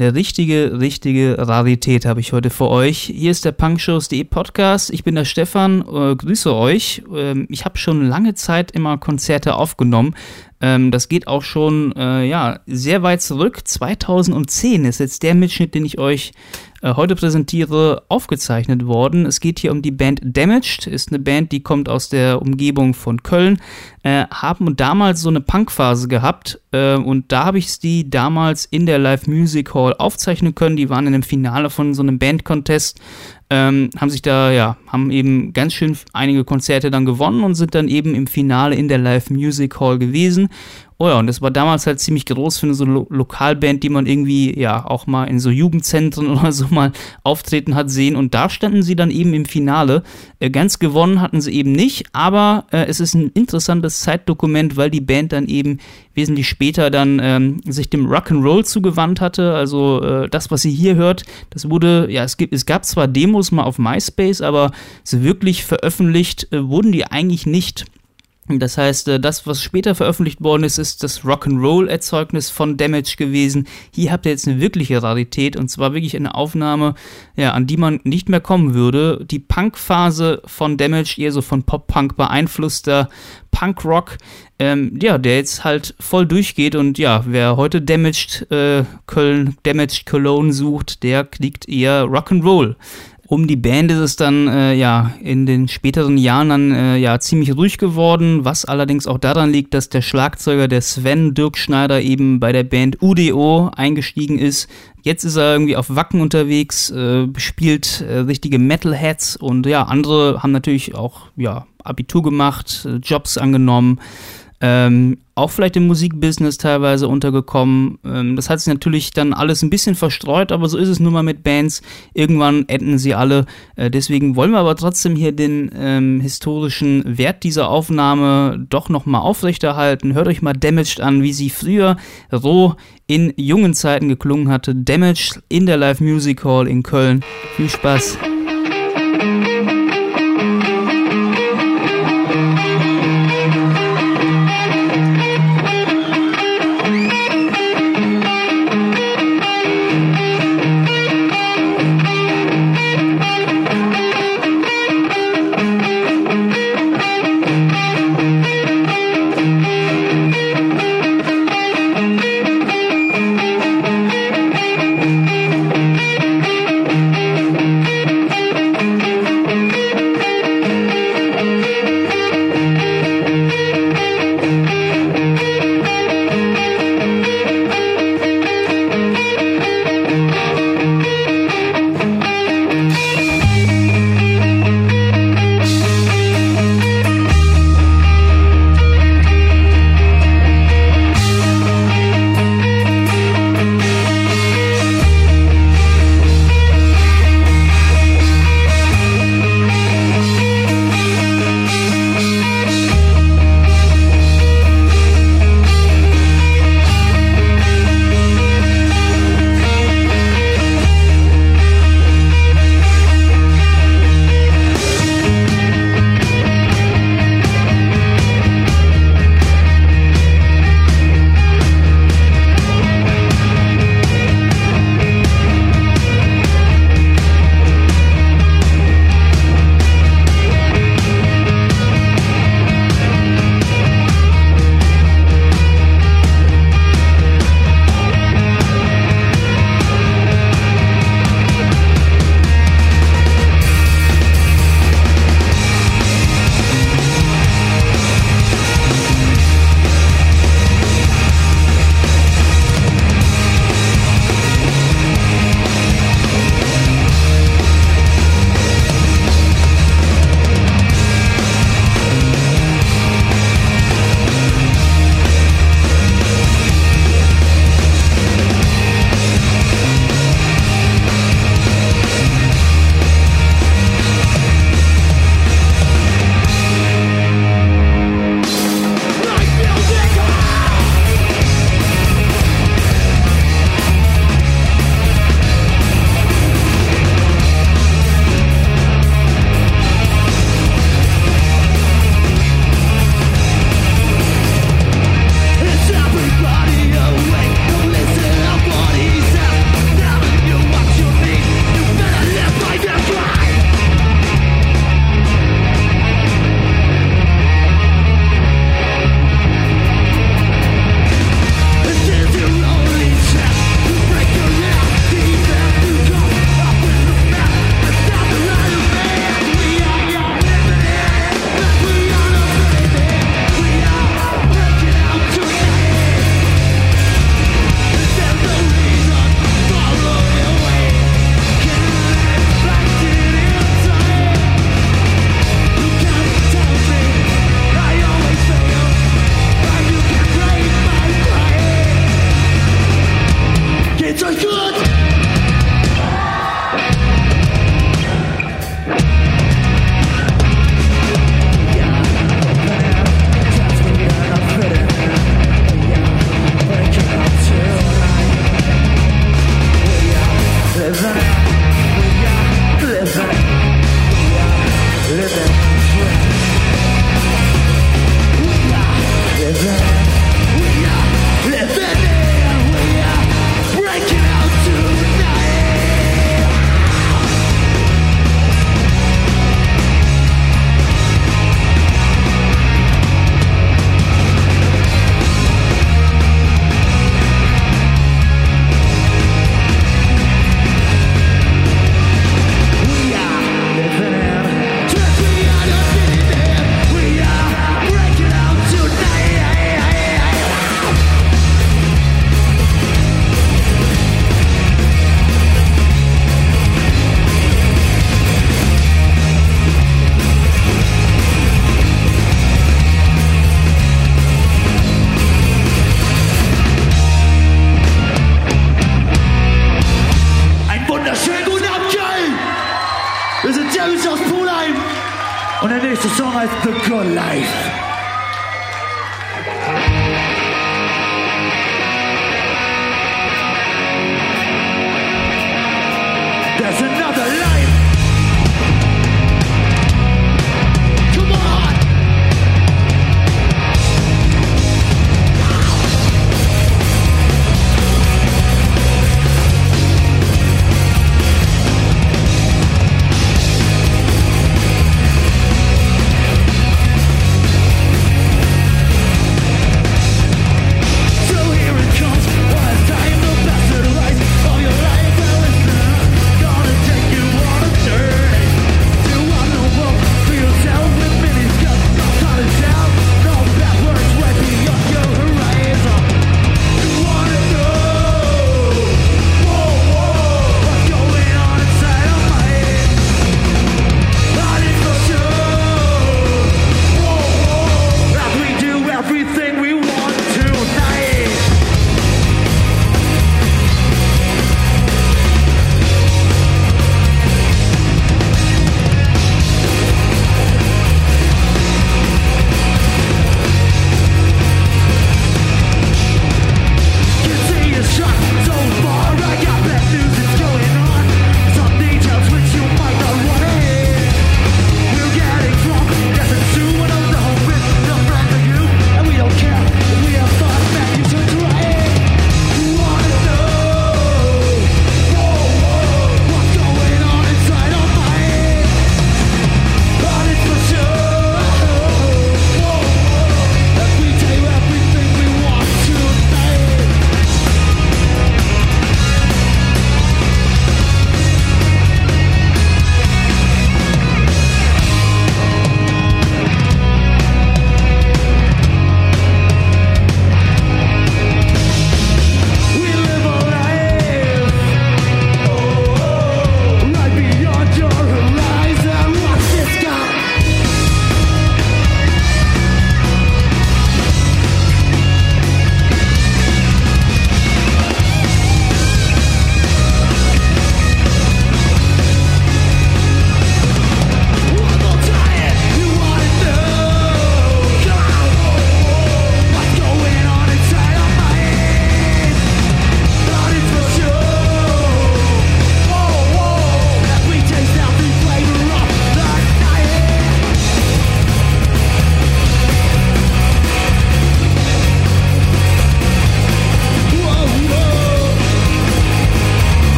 Eine richtige, richtige Rarität habe ich heute für euch. Hier ist der Punkshows.de Podcast. Ich bin der Stefan, äh, grüße euch. Ähm, ich habe schon lange Zeit immer Konzerte aufgenommen. Ähm, das geht auch schon äh, ja, sehr weit zurück. 2010 ist jetzt der Mitschnitt, den ich euch äh, heute präsentiere, aufgezeichnet worden. Es geht hier um die Band Damaged, ist eine Band, die kommt aus der Umgebung von Köln, äh, haben damals so eine Punkphase gehabt äh, und da habe ich die damals in der Live Music Hall aufzeichnen können. Die waren in dem Finale von so einem Band-Contest ähm, haben sich da, ja, haben eben ganz schön einige Konzerte dann gewonnen und sind dann eben im Finale in der Live Music Hall gewesen. Oh ja, und das war damals halt ziemlich groß für eine so Lo Lokalband, die man irgendwie ja auch mal in so Jugendzentren oder so mal auftreten hat sehen. Und da standen sie dann eben im Finale. Äh, ganz gewonnen hatten sie eben nicht, aber äh, es ist ein interessantes Zeitdokument, weil die Band dann eben wesentlich später dann ähm, sich dem Rock'n'Roll zugewandt hatte. Also äh, das, was ihr hier hört, das wurde, ja, es, gibt, es gab zwar Demos mal auf MySpace, aber so wirklich veröffentlicht äh, wurden die eigentlich nicht. Das heißt, äh, das, was später veröffentlicht worden ist, ist das Rock'n'Roll-Erzeugnis von Damage gewesen. Hier habt ihr jetzt eine wirkliche Rarität und zwar wirklich eine Aufnahme, ja, an die man nicht mehr kommen würde. Die Punk-Phase von Damage, eher so von Pop-Punk beeinflusster Punk-Rock, ähm, ja, der jetzt halt voll durchgeht und ja, wer heute Damaged äh, Köln, Damaged Cologne sucht, der kriegt eher Rock'n'Roll. Um die Band ist es dann äh, ja in den späteren Jahren dann äh, ja ziemlich ruhig geworden, was allerdings auch daran liegt, dass der Schlagzeuger der Sven Dirk Schneider eben bei der Band UDO eingestiegen ist. Jetzt ist er irgendwie auf Wacken unterwegs, äh, spielt äh, richtige Metalheads und ja, andere haben natürlich auch ja Abitur gemacht, äh, Jobs angenommen ähm, auch vielleicht im Musikbusiness teilweise untergekommen. Ähm, das hat sich natürlich dann alles ein bisschen verstreut, aber so ist es nun mal mit Bands. Irgendwann enden sie alle. Äh, deswegen wollen wir aber trotzdem hier den ähm, historischen Wert dieser Aufnahme doch nochmal aufrechterhalten. Hört euch mal Damaged an, wie sie früher roh in jungen Zeiten geklungen hatte. Damaged in der Live Music Hall in Köln. Viel Spaß.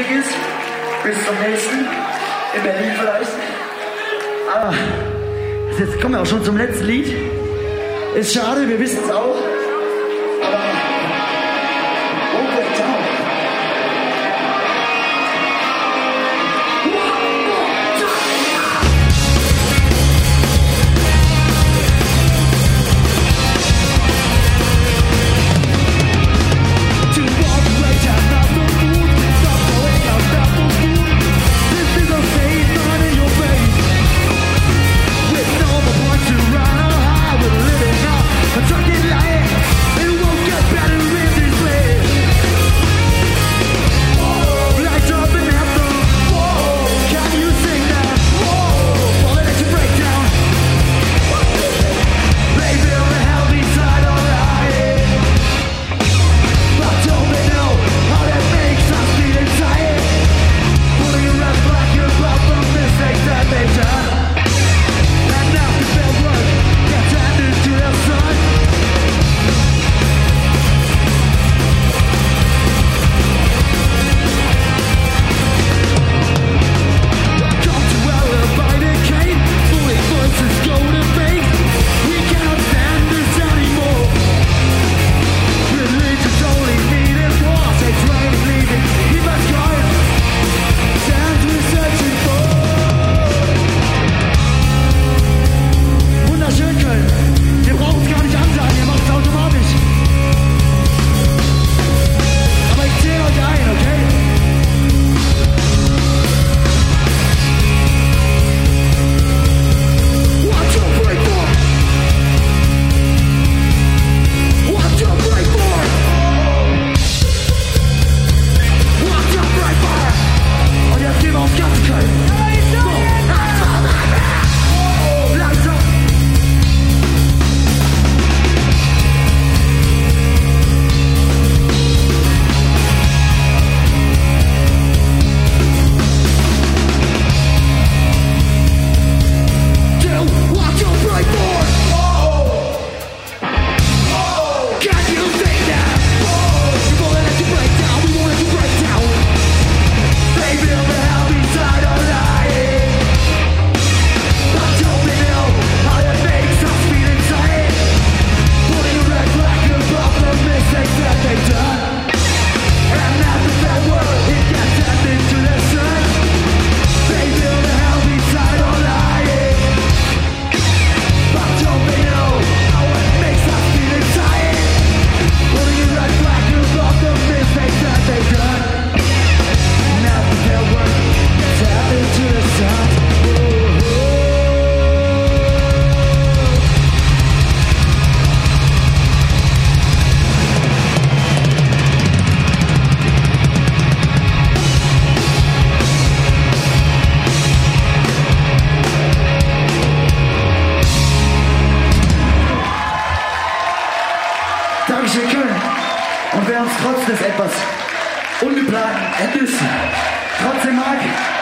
Augenblick ist, bis zum nächsten, in Berlin vielleicht. Aber jetzt kommen wir auch schon zum letzten Lied. Ist schade, wir wissen es auch.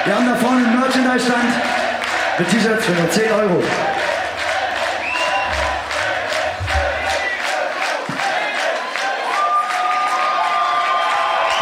Wir haben da vorne einen Merchandise-Stand mit T-Shirts für nur 10 Euro.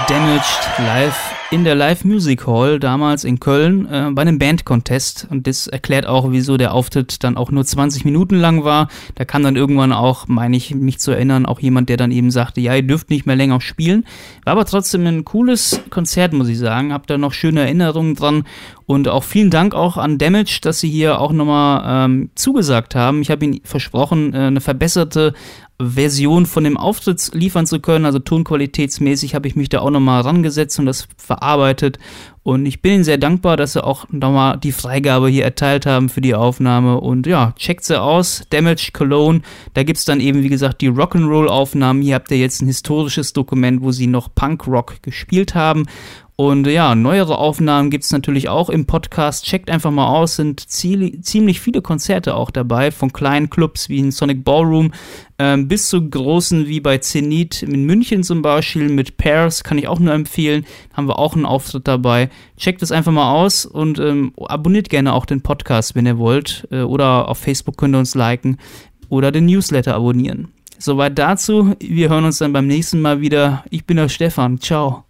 Damaged live in der Live Music Hall damals in Köln äh, bei einem Band-Contest. Und das erklärt auch, wieso der Auftritt dann auch nur 20 Minuten lang war. Da kam dann irgendwann auch, meine ich, mich zu erinnern, auch jemand, der dann eben sagte, ja, ihr dürft nicht mehr länger spielen. War aber trotzdem ein cooles Konzert, muss ich sagen. Hab da noch schöne Erinnerungen dran. Und auch vielen Dank auch an Damage, dass sie hier auch nochmal ähm, zugesagt haben. Ich habe ihnen versprochen, äh, eine verbesserte Version von dem Auftritt liefern zu können. Also tonqualitätsmäßig habe ich mich da auch nochmal rangesetzt und das verarbeitet. Und ich bin ihnen sehr dankbar, dass sie auch nochmal die Freigabe hier erteilt haben für die Aufnahme. Und ja, checkt sie aus. Damage Cologne. Da gibt es dann eben, wie gesagt, die Rock'n'Roll-Aufnahmen. Hier habt ihr jetzt ein historisches Dokument, wo sie noch Punk-Rock gespielt haben. Und ja, neuere Aufnahmen gibt es natürlich auch im Podcast. Checkt einfach mal aus, sind ziemlich viele Konzerte auch dabei, von kleinen Clubs wie in Sonic Ballroom ähm, bis zu großen wie bei Zenit in München zum Beispiel mit Pairs, kann ich auch nur empfehlen. Haben wir auch einen Auftritt dabei. Checkt es einfach mal aus und ähm, abonniert gerne auch den Podcast, wenn ihr wollt. Äh, oder auf Facebook könnt ihr uns liken oder den Newsletter abonnieren. Soweit dazu. Wir hören uns dann beim nächsten Mal wieder. Ich bin der Stefan. Ciao.